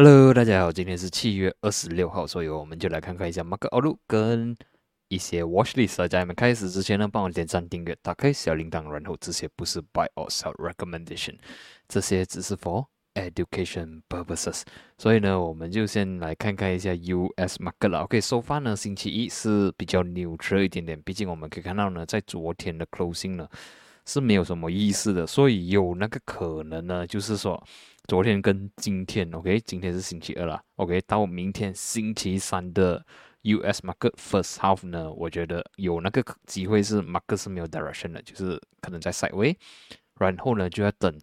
Hello，大家好，今天是七月二十六号，所以我们就来看看一下 MacO2 跟一些 Watch List。在你们开始之前呢，帮我点赞、订阅、打开小铃铛，然后这些不是 Buy or Sell Recommendation，这些只是 for education purposes。所以呢，我们就先来看看一下 US Market 了。OK，收发呢，星期一是比较扭曲一点点，毕竟我们可以看到呢，在昨天的 Closing 呢是没有什么意思的，所以有那个可能呢，就是说。昨天跟今天，OK，今天是星期二了，OK，到明天星期三的 US market first half 呢，我觉得有那个机会是 market 是没有 direction 的，就是可能在 side way，然后呢就要等。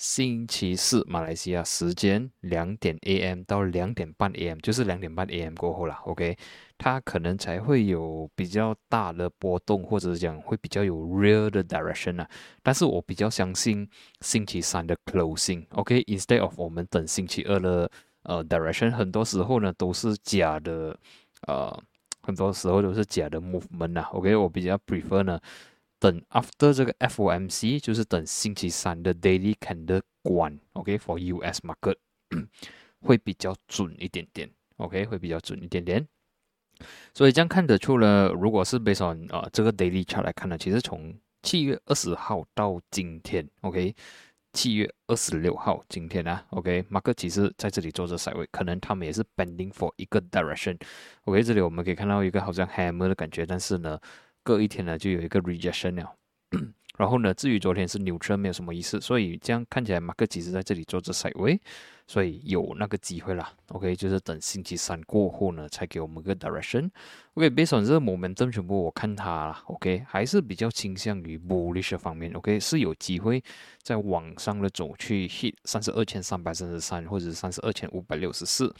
星期四，马来西亚时间两点 AM 到两点半 AM，就是两点半 AM 过后了，OK，它可能才会有比较大的波动，或者是讲会比较有 real 的 direction 啊。但是我比较相信星期三的 closing，OK，instead of 我们等星期二的呃 direction，很多时候呢都是假的，呃，很多时候都是假的 movement 啊，OK，我比较 prefer 呢。等 after 这个 FOMC，就是等星期三的 daily candle 关，OK for US market 会比较准一点点，OK 会比较准一点点。所以这样看得出呢，如果是 based on 啊、这个 daily chart 来看呢，其实从七月二十号到今天，OK，七月二十六号今天啊，OK，马克其实在这里做着赛位，可能他们也是 bending for 一个 direction。OK，这里我们可以看到一个好像 hammer 的感觉，但是呢，隔一天呢，就有一个 rejection 了。然后呢，至于昨天是牛车，没有什么意思。所以这样看起来，马克其实在这里做着 side way，所以有那个机会啦。OK，就是等星期三过后呢，才给我们个 direction。OK，based on 这个 momentum 全部我看它啦。OK，还是比较倾向于 bullish 方面。OK，是有机会在往上的走去 hit 三十二千三百三十三或者三十二千五百六十四。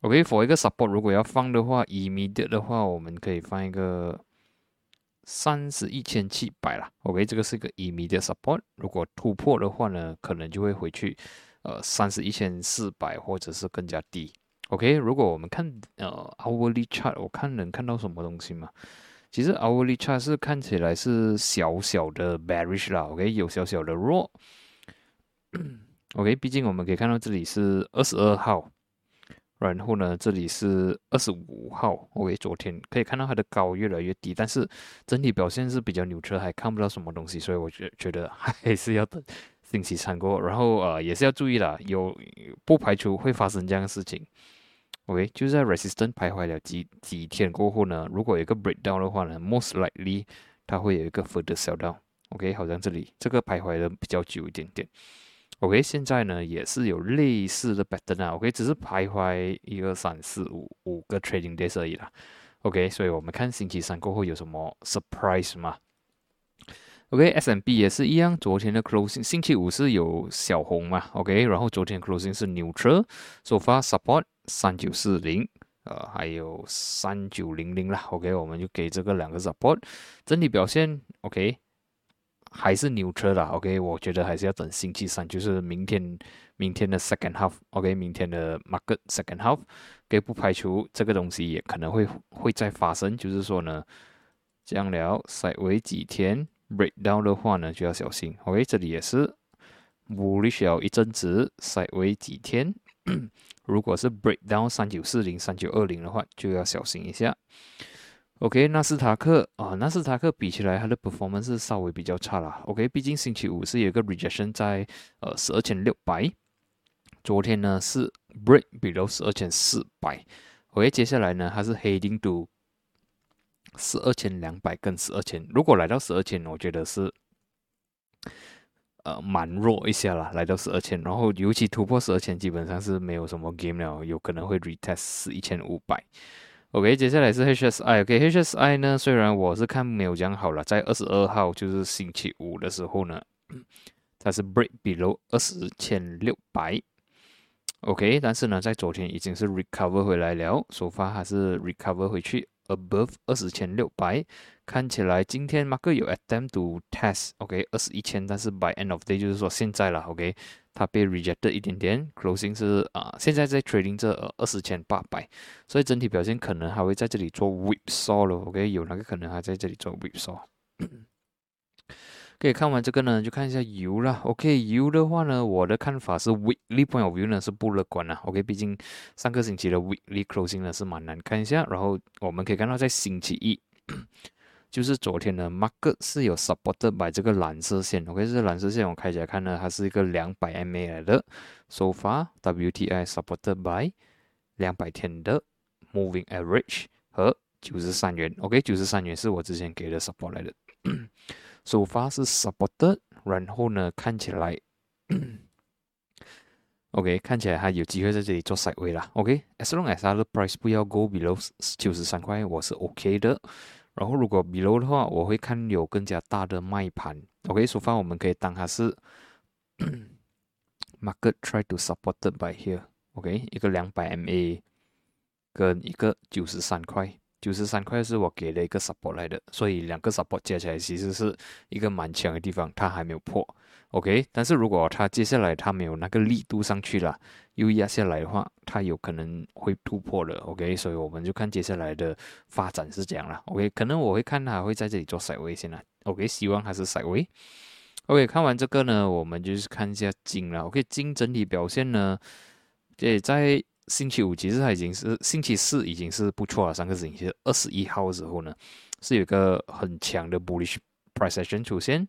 OK，for 一个 support，如果要放的话，immediate 的话，我们可以放一个。三十一千七百了，OK，这个是一个 immediate support，如果突破的话呢，可能就会回去，呃，三十一千四百或者是更加低，OK。如果我们看呃 hourly chart，我看能看到什么东西吗？其实 hourly chart 是看起来是小小的 bearish 啦，OK，有小小的弱，OK，毕竟我们可以看到这里是二十二号。然后呢，这里是二十五号，OK，昨天可以看到它的高越来越低，但是整体表现是比较扭曲，还看不到什么东西，所以我觉觉得 还是要等星期三过，然后呃也是要注意了，有不排除会发生这样的事情，OK，就在 resistance 徘徊了几几天过后呢，如果有一个 breakdown 的话呢，most likely 它会有一个 further sell down，OK，好像这里这个徘徊的比较久一点点。OK，现在呢也是有类似的 pattern 啊，OK，只是徘徊一二三四五五个 trading days 而已啦。OK，所以我们看星期三过后有什么 surprise 吗？OK，S&P 也是一样，昨天的 closing 星期五是有小红嘛？OK，然后昨天 closing 是 neutral，so far support 三九四零，呃，还有三九零零啦。OK，我们就给这个两个 support，整体表现 OK。还是牛车啦 o k 我觉得还是要等星期三，就是明天，明天的 second half，OK，明天的 market second half，给不排除这个东西也可能会会再发生，就是说呢，这样聊稍微几天 breakdown 的话呢，就要小心，OK，这里也是 bullish 要一阵子，稍微几天，如果是 breakdown 三九四零、三九二零的话，就要小心一下。OK，纳斯达克啊，纳斯达克比起来，它的 performance 是稍微比较差啦。OK，毕竟星期五是有一个 rejection 在呃十二千六百，昨天呢是 break below 十二千四百。OK，接下来呢它是 heading to 十二千两百跟十二千。如果来到十二千，我觉得是呃蛮弱一下啦，来到十二千，然后尤其突破十二千，基本上是没有什么 game 了，有可能会 retest 一千五百。OK，接下来是 HSI。OK，HSI 呢，虽然我是看没有讲好了，在二十二号就是星期五的时候呢，它是 break below 二十千六百。OK，但是呢，在昨天已经是 recover 回来了，首发还是 recover 回去 above 二十千六百。看起来今天 Mark 有 attempt to test OK 二十一千，但是 by end of day 就是说现在了 OK。它被 rejected 一点点，closing 是啊，现在在 trading 这二十千八百，所以整体表现可能还会在这里做 whip saw 了，OK，有那个可能还在这里做 whip saw。可以看完这个呢，就看一下油了。OK，油的话呢，我的看法是 weekly point of view 呢是不乐观的。OK，毕竟上个星期的 weekly closing 呢是蛮难看一下。然后我们可以看到在星期一，就是昨天的 market 是有 supported by 这个蓝色线。OK，这蓝色线我开起来看呢，它是一个两百 MA 来的。So far WTI supported by 两百天的 moving average 和九十三元。OK，九十三元是我之前给的 support 来的。首发是 supported，然后呢，看起来，OK，看起来还有机会在这里做 side way 啦。OK，as long as 它的 price 不要 go below 九十三块，我是 OK 的。然后如果 below 的话，我会看有更加大的卖盘。OK，首发我们可以当它是 market try to supported by here。OK，一个两百 MA 跟一个九十三块。九十三块是我给了一个 support 来的，所以两个 support 加起来其实是一个蛮强的地方，它还没有破，OK。但是如果它接下来它没有那个力度上去了，又压下来的话，它有可能会突破的，OK。所以我们就看接下来的发展是这样了，OK。可能我会看它会在这里做甩位先啦，OK。希望它是甩位，OK。看完这个呢，我们就是看一下金了，OK。金整体表现呢，也，在。星期五其实它已经是星期四已经是不错了，上个星期二十一号的时候呢，是有一个很强的 bullish price action 出现。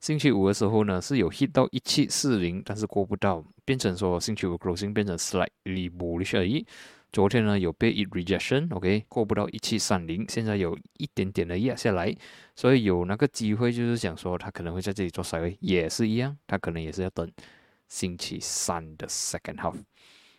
星期五的时候呢，是有 hit 到一七四零，但是过不到，变成说星期五 closing 变成 slightly bullish 而已。昨天呢有被 it rejection，OK，过不到一七三零，现在有一点点的压下来，所以有那个机会就是想说它可能会在这里做 s i 也是一样，它可能也是要等星期三的 second half。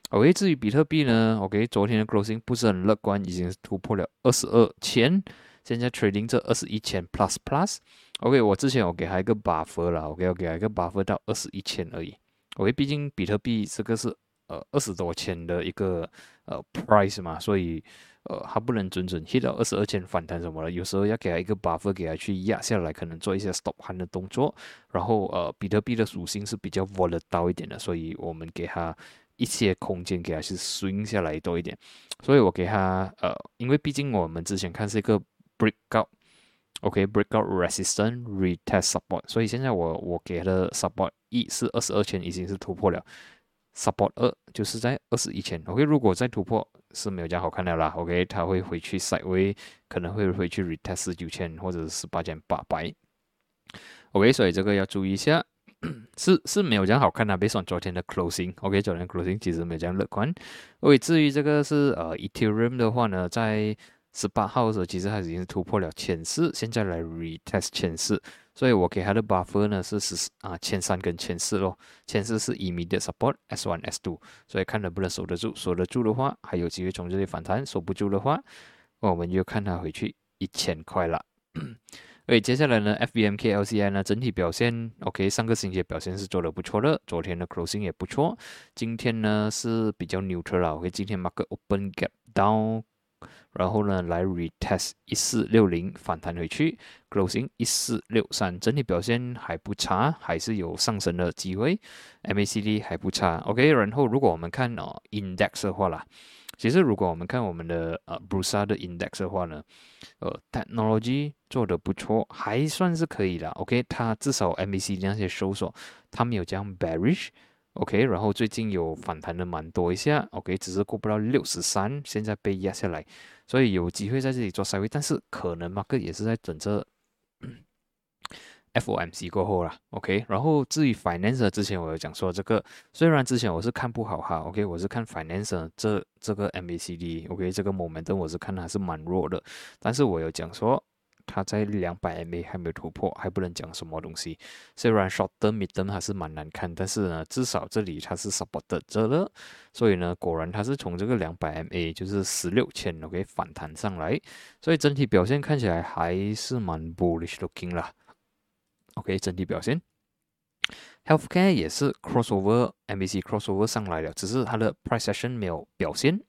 OK，至于比特币呢？OK，昨天的 closing 不是很乐观，已经突破了二十二千，现在 trading 这二十一千 plus plus。OK，我之前我给他一个 buffer 了，OK，我给他一个 buffer 到二十一千而已。OK，毕竟比特币这个是呃二十多千的一个呃 price 嘛，所以呃它不能准准 hit 到二十二千反弹什么的，有时候要给他一个 buffer，给他去压下来，可能做一些 stop hand 的动作。然后呃，比特币的属性是比较 volatile 一点的，所以我们给他。一些空间给它是 swing 下来多一点，所以我给它呃，因为毕竟我们之前看是一个 breakout，OK，breakout resistance retest support，所以现在我我给的 support 一是二十二千已经是突破了，support 二就是在二十一千，OK，如果再突破是没有这样好看的啦，OK，它会回去 side way，可能会回去 retest 九千或者是十八千八百，OK，所以这个要注意一下。是是没有这样好看的，比算昨天的 closing，OK，昨天 closing 其实没有这样乐观。OK，至于这个是呃 Ethereum 的话呢，在十八号的时候，其实它已经突破了前四，现在来 retest 前四，所以我给它的 buffer 呢是十啊前三跟前四咯，前四是 immediate support S one S two，所以看能不能守得住，守得住的话还有机会从这里反弹，守不住的话，我们就看它回去一千块了。所以接下来呢，FBMK LCI 呢整体表现 OK，上个星期表现是做的不错的，昨天的 closing 也不错，今天呢是比较 neutral 了，OK，今天 market open gap down，然后呢来 retest 一四六零反弹回去，closing 一四六三，整体表现还不差，还是有上升的机会，MACD 还不差，OK，然后如果我们看哦 index 的话啦。其实，如果我们看我们的呃 b r u s a 的 index 的话呢，呃，technology 做的不错，还算是可以的。OK，它至少 MBC 那些搜索，它没有这样 bearish。OK，然后最近有反弹的蛮多一下。OK，只是过不到六十三，现在被压下来，所以有机会在这里做稍微，但是可能 market 也是在等着。FOMC 过后啦，OK，然后至于 Finance 之前我有讲说这个，虽然之前我是看不好哈，OK，我是看 Finance 这这个 MACD，OK，这个 Momentum 我是看它是蛮弱的，但是我有讲说它在两百 MA 还没有突破，还不能讲什么东西。虽然 Short Term、Mid Term 还是蛮难看，但是呢，至少这里它是 supported 着了，所以呢，果然它是从这个两百 MA 就是十六千 OK 反弹上来，所以整体表现看起来还是蛮 bullish looking 啦。OK，整体表现，Healthcare 也是 crossover，MBC crossover 上来了，只是它的 price Session 没有表现，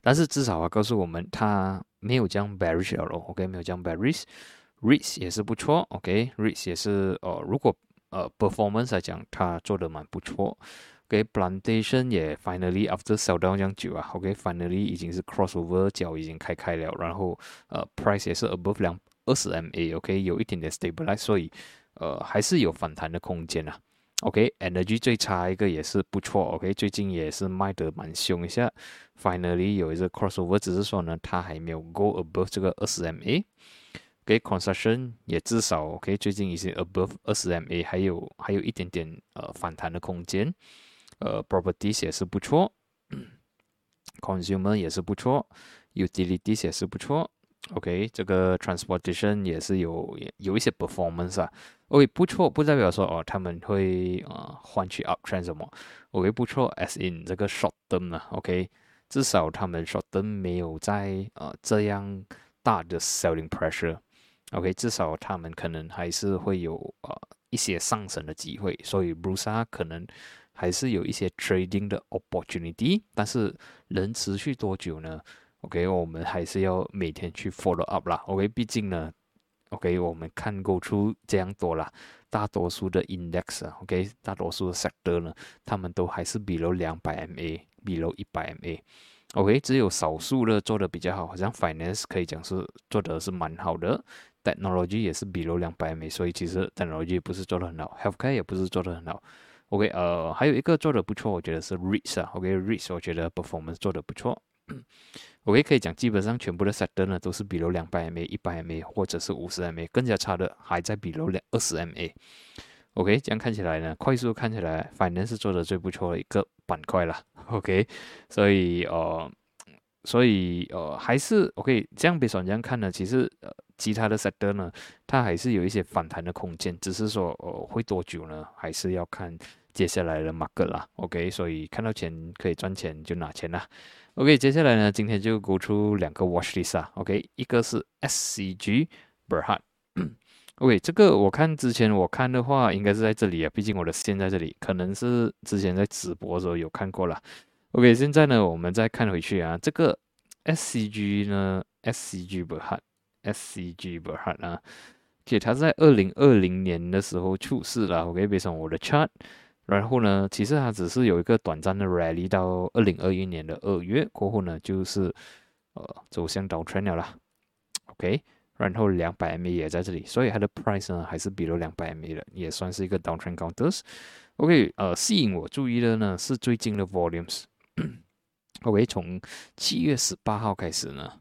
但是至少啊告诉我们它没有将 bearish 了，OK，没有将 bearish，REITs 也是不错，OK，REITs 也是呃，如果呃 performance 来讲，它做的蛮不错，OK，Plantation 也 finally after sell down 这样久啊，OK，finally 已经是 crossover 脚已经开开了，然后呃 price 也是 above 两。二十 MA，OK，有一点点 stabilize，所以呃还是有反弹的空间啊。OK，Energy 最差一个也是不错，OK，最近也是卖得蛮凶一下，Finally 有一个 crossover，只是说呢它还没有 go above 这个二十 MA。OK，Construction 也至少 OK，最近已经 above 二十 MA，还有还有一点点呃反弹的空间。呃，Properties 也是不错，Consumer 也是不错，Utilities 也是不错。OK，这个 Transportation 也是有有一些 performance 啊。OK，不错，不代表说哦他们会呃换取 uptrend 什么。OK，不错，as in 这个 short term 啊。OK，至少他们 short term 没有在呃这样大的 selling pressure。OK，至少他们可能还是会有呃一些上升的机会，所以 Brusa 可能还是有一些 trading 的 opportunity，但是能持续多久呢？OK，我们还是要每天去 follow up 啦。OK，毕竟呢，OK，我们看够出这样多啦，大多数的 index，OK，大多数的 sector 呢，他们都还是 below 两百 MA，below 一百 MA。OK，只有少数的做的比较好，好像 finance 可以讲是做的是蛮好的，technology 也是 below 两百 MA，所以其实 technology 不是做的很好，healthcare 也不是做的很好。OK，呃，还有一个做的不错，我觉得是 REITs 啊，OK，REITs 我觉得 performance 做的不错。OK，可以讲，基本上全部的 sector 呢都是比如两百 MA、一百 MA 或者是五十 MA，更加差的还在比如两二十 MA。OK，这样看起来呢，快速看起来，反正是做的最不错的一个板块了。OK，所以呃，所以呃，还是 OK，这样比算这样看呢，其实呃，其他的 sector 呢，它还是有一些反弹的空间，只是说呃，会多久呢？还是要看接下来的 market 啦。OK，所以看到钱可以赚钱就拿钱啦。OK，接下来呢，今天就勾出两个 watch list 啊。OK，一个是 SCG Berhad。OK，这个我看之前我看的话，应该是在这里啊，毕竟我的线在这里，可能是之前在直播的时候有看过了。OK，现在呢，我们再看回去啊，这个 SCG 呢，SCG Berhad，SCG Berhad 啊，且它在二零二零年的时候出事了。OK，别上我的 chart。然后呢，其实它只是有一个短暂的 rally 到二零二一年的二月过后呢，就是呃走向 down trend 了啦。OK，然后两百 MA 也在这里，所以它的 price 呢还是比了两百 MA 的，也算是一个 down trend counters。OK，呃，吸引我注意的呢是最近的 volumes。OK，从七月十八号开始呢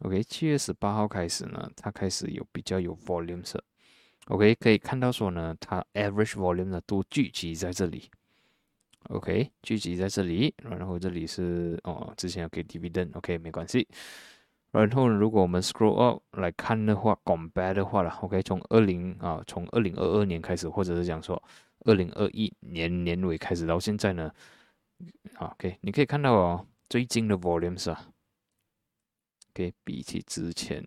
，OK，七月十八号开始呢，它开始有比较有 volume，OK，可以看到说呢，它 average volume 呢都聚集在这里。OK，聚集在这里，然后这里是哦，之前有给 dividend，OK，没关系。然后如果我们 scroll up 来看的话，compare 的话了，OK，从二零啊，从二零二二年开始，或者是讲说二零二一年年尾开始到现在呢，OK，你可以看到哦，最近的 volumes 啊，OK，比起之前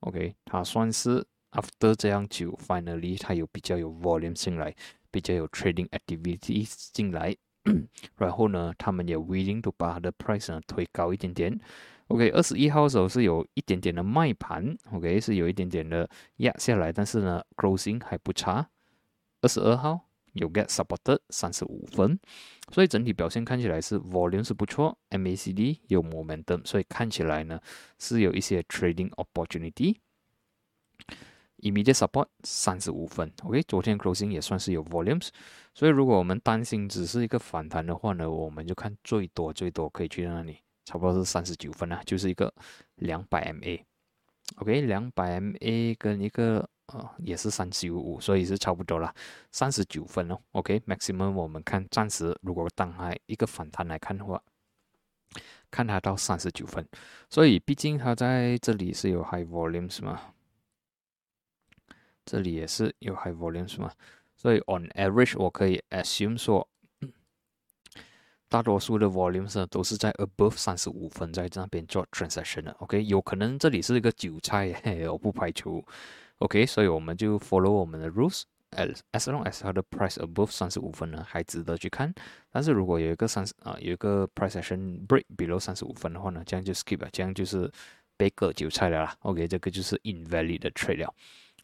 ，OK，它算是。After 这样久，finally 它有比较有 volume 进来，比较有 trading activities 进来，然后呢，他们也 willing to 把它的 price 呢推高一点点。OK，二十一号的时候是有一点点的卖盘，OK 是有一点点的压下来，但是呢，closing 还不差。二十二号有 get supported 三十五分，所以整体表现看起来是 volume 是不错，MACD 有 momentum，所以看起来呢是有一些 trading opportunity。Immediate support 三十五分，OK，昨天 closing 也算是有 volumes，所以如果我们担心只是一个反弹的话呢，我们就看最多最多可以去到那里，差不多是三十九分啊，就是一个两百 MA，OK，两百 MA 跟一个呃也是三十五五，所以是差不多了，三十九分哦，OK，maximum 我们看暂时如果当它一个反弹来看的话，看它到三十九分，所以毕竟它在这里是有 high volumes 嘛。这里也是有 high volumes 嘛，所以 on average 我可以 assume 说，大多数的 volumes 呢都是在 above 三十五分在那边做 transaction 的，OK，有可能这里是一个韭菜，我不排除。，OK，所以我们就 follow 我们的 rules，as as long as 它的 price above 三十五分呢还值得去看，但是如果有一个三十啊有一个 price action break below 三十五分的话呢，这样就 skip 了，这样就是被割韭菜了啦，OK，这个就是 invalid 的 trade 了。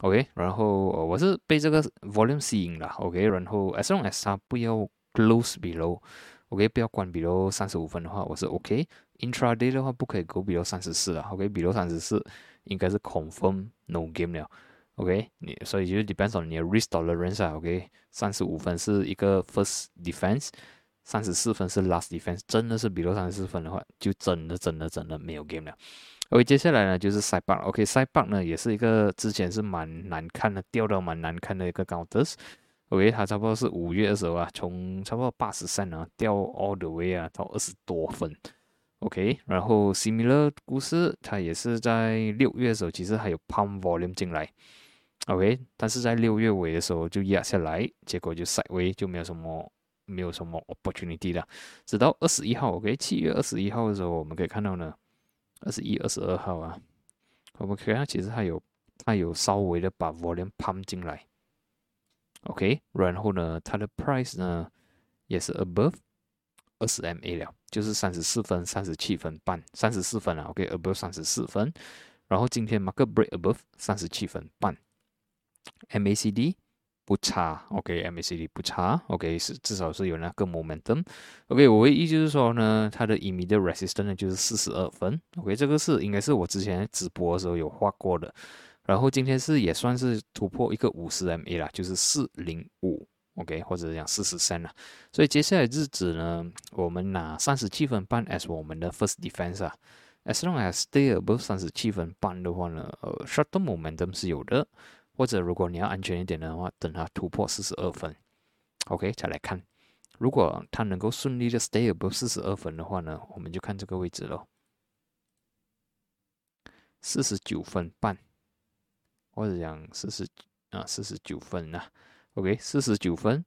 OK，然后呃我是被这个 volume 吸引了，OK，然后 as long as 它不要 close below，OK，不要关 below 三十五分的话，我是 OK。intraday 的话不可以 go below 三十四啊，OK，below 三十四应该是 confirm no game 了。OK，你所以就 depends on 你的 risk tolerance 啊。OK，三十五分是一个 first defense，三十四分是 last defense。真的是比如三十四分的话，就真的真的真的没有 game 了。OK，接下来呢就是 side bar。OK，side bar 呢也是一个之前是蛮难看的，掉到蛮难看的一个 counter。OK，它差不多是五月的时候啊，从差不多八十三啊掉 all the way 啊到二十多分。OK，然后 similar 故事，它也是在六月的时候，其实还有 pump volume 进来。OK，但是在六月尾的时候就压下来，结果就塞位就没有什么没有什么 opportunity 了。直到二十一号，OK，七月二十一号的时候，我们可以看到呢，二十一、二十二号啊，我们可以看其实它有它有稍微的把 volume pump 进来。OK，然后呢，它的 price 呢也是 above 二十 MA 了，就是三十四分、三十七分半、三十四分啊。OK，above 三十四分，然后今天 market break above 三十七分半。MACD 不差，OK，MACD 不差，OK 是至少是有那个 momentum，OK，我唯一就是说呢，它的 immediate resistance 就是四十二分，OK，这个是应该是我之前直播的时候有画过的，然后今天是也算是突破一个五十 MA 啦，就是四零五，OK，或者讲四十三了，所以接下来日子呢，我们拿三十七分半 as 我们的 first defense 啊，as long as stay above 三十七分半的话呢，呃，shorter momentum 是有的。或者如果你要安全一点的话，等它突破四十二分，OK，再来看。如果它能够顺利的 stay above 四十二分的话呢，我们就看这个位置喽，四十九分半，或者讲四十啊四十九分呐，OK，四十九分、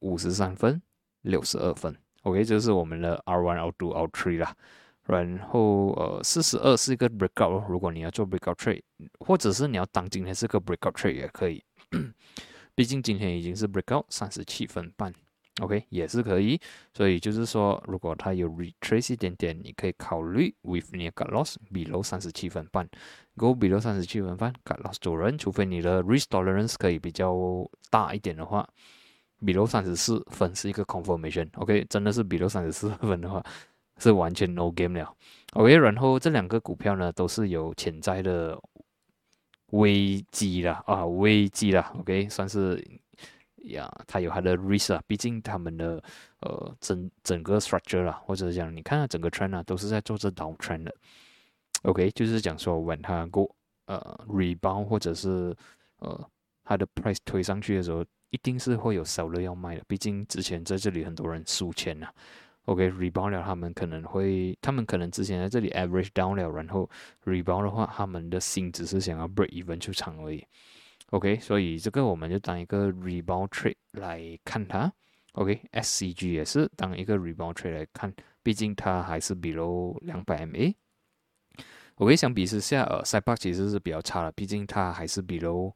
五十三分、六十二分，OK，这是我们的 R one、R two、R three 啦。然后呃，四十二是一个 breakout，如果你要做 breakout trade，或者是你要当今天是个 breakout trade 也可以，毕竟今天已经是 breakout 三十七分半，OK 也是可以。所以就是说，如果它有 retrace 一点点，你可以考虑 with 你的 cut loss below 三十七分半，go below 三十七分半 cut loss 走人，除非你的 risk tolerance 可以比较大一点的话，below 三十四分是一个 confirmation，OK 真的是 below 三十四分的话。是完全 no game 了，OK，然后这两个股票呢都是有潜在的危机了啊，危机了，OK，算是呀，它有它的 risk 啊，毕竟他们的呃整整个 structure 啦，或者是讲你看整个 trend 啊，都是在做这 down trend 的，OK，就是讲说 when 它 go 呃 rebound 或者是呃它的 price 推上去的时候，一定是会有少了要卖的，毕竟之前在这里很多人输钱呐。OK，rebound 了，他们可能会，他们可能之前在这里 average down 了，然后 rebound 的话，他们的心只是想要 break even 出场而已。OK，所以这个我们就当一个 rebound trade 来看它。OK，SCG 也是当一个 rebound trade 来看，毕竟它还是 below 两百 MA。OK，相比之下，呃 s i p e 其实是比较差的，毕竟它还是 below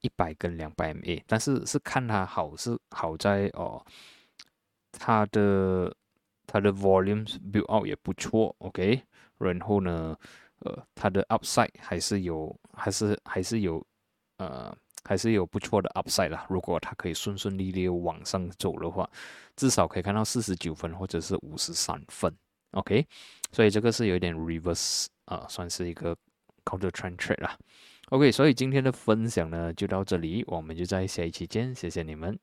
一百跟两百 MA，但是是看它好是好在哦，它的。它的 volumes build out 也不错，OK，然后呢，呃，它的 upside 还是有，还是还是有，呃，还是有不错的 upside 啦。如果它可以顺顺利利往上走的话，至少可以看到四十九分或者是五十三分，OK。所以这个是有一点 reverse 啊，算是一个 counter trend trade 啦。OK，所以今天的分享呢就到这里，我们就在下一期见，谢谢你们。